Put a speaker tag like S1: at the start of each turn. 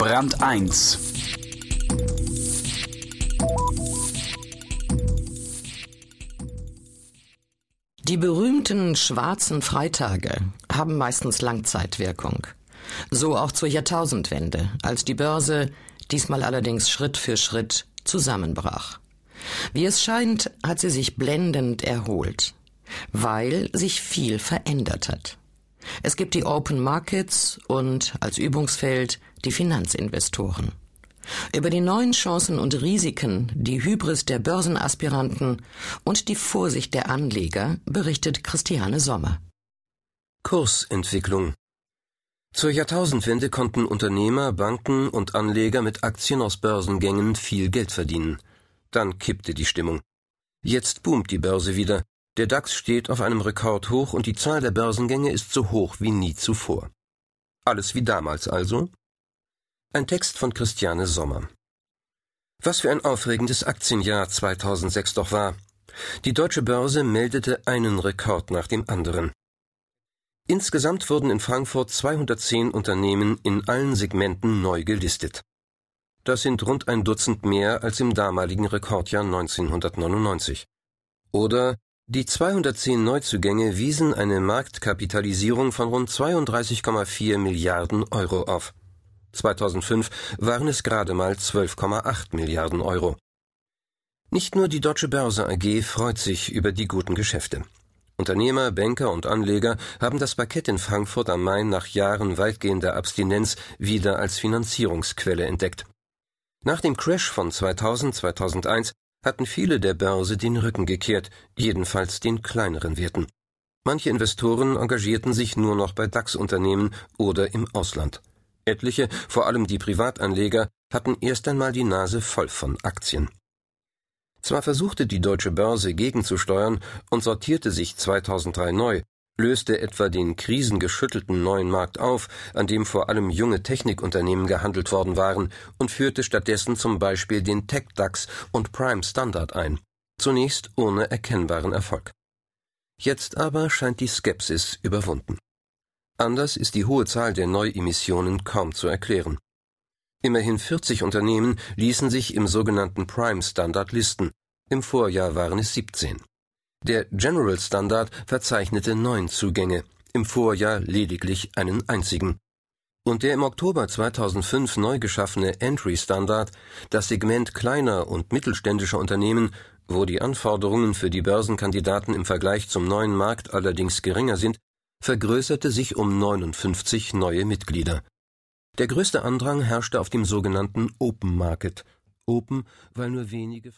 S1: Brand 1
S2: Die berühmten schwarzen Freitage haben meistens Langzeitwirkung. So auch zur Jahrtausendwende, als die Börse, diesmal allerdings Schritt für Schritt, zusammenbrach. Wie es scheint, hat sie sich blendend erholt, weil sich viel verändert hat. Es gibt die Open Markets und als Übungsfeld die Finanzinvestoren. Über die neuen Chancen und Risiken, die Hybris der Börsenaspiranten und die Vorsicht der Anleger berichtet Christiane Sommer.
S3: Kursentwicklung Zur Jahrtausendwende konnten Unternehmer, Banken und Anleger mit Aktien aus Börsengängen viel Geld verdienen. Dann kippte die Stimmung. Jetzt boomt die Börse wieder. Der DAX steht auf einem Rekordhoch und die Zahl der Börsengänge ist so hoch wie nie zuvor. Alles wie damals also? Ein Text von Christiane Sommer. Was für ein aufregendes Aktienjahr 2006 doch war. Die deutsche Börse meldete einen Rekord nach dem anderen. Insgesamt wurden in Frankfurt 210 Unternehmen in allen Segmenten neu gelistet. Das sind rund ein Dutzend mehr als im damaligen Rekordjahr 1999. Oder die 210 Neuzugänge wiesen eine Marktkapitalisierung von rund 32,4 Milliarden Euro auf. 2005 waren es gerade mal 12,8 Milliarden Euro. Nicht nur die Deutsche Börse AG freut sich über die guten Geschäfte. Unternehmer, Banker und Anleger haben das Parkett in Frankfurt am Main nach Jahren weitgehender Abstinenz wieder als Finanzierungsquelle entdeckt. Nach dem Crash von 2000-2001 hatten viele der Börse den Rücken gekehrt, jedenfalls den kleineren Werten. Manche Investoren engagierten sich nur noch bei DAX-Unternehmen oder im Ausland. Etliche, vor allem die Privatanleger, hatten erst einmal die Nase voll von Aktien. Zwar versuchte die deutsche Börse gegenzusteuern und sortierte sich 2003 neu, löste etwa den krisengeschüttelten neuen Markt auf, an dem vor allem junge Technikunternehmen gehandelt worden waren, und führte stattdessen zum Beispiel den Tech-DAX und Prime Standard ein. Zunächst ohne erkennbaren Erfolg. Jetzt aber scheint die Skepsis überwunden. Anders ist die hohe Zahl der Neuemissionen kaum zu erklären. Immerhin 40 Unternehmen ließen sich im sogenannten Prime Standard listen. Im Vorjahr waren es 17. Der General Standard verzeichnete neun Zugänge, im Vorjahr lediglich einen einzigen. Und der im Oktober 2005 neu geschaffene Entry Standard, das Segment kleiner und mittelständischer Unternehmen, wo die Anforderungen für die Börsenkandidaten im Vergleich zum neuen Markt allerdings geringer sind, vergrößerte sich um 59 neue Mitglieder. Der größte Andrang herrschte auf dem sogenannten Open Market. Open, weil nur wenige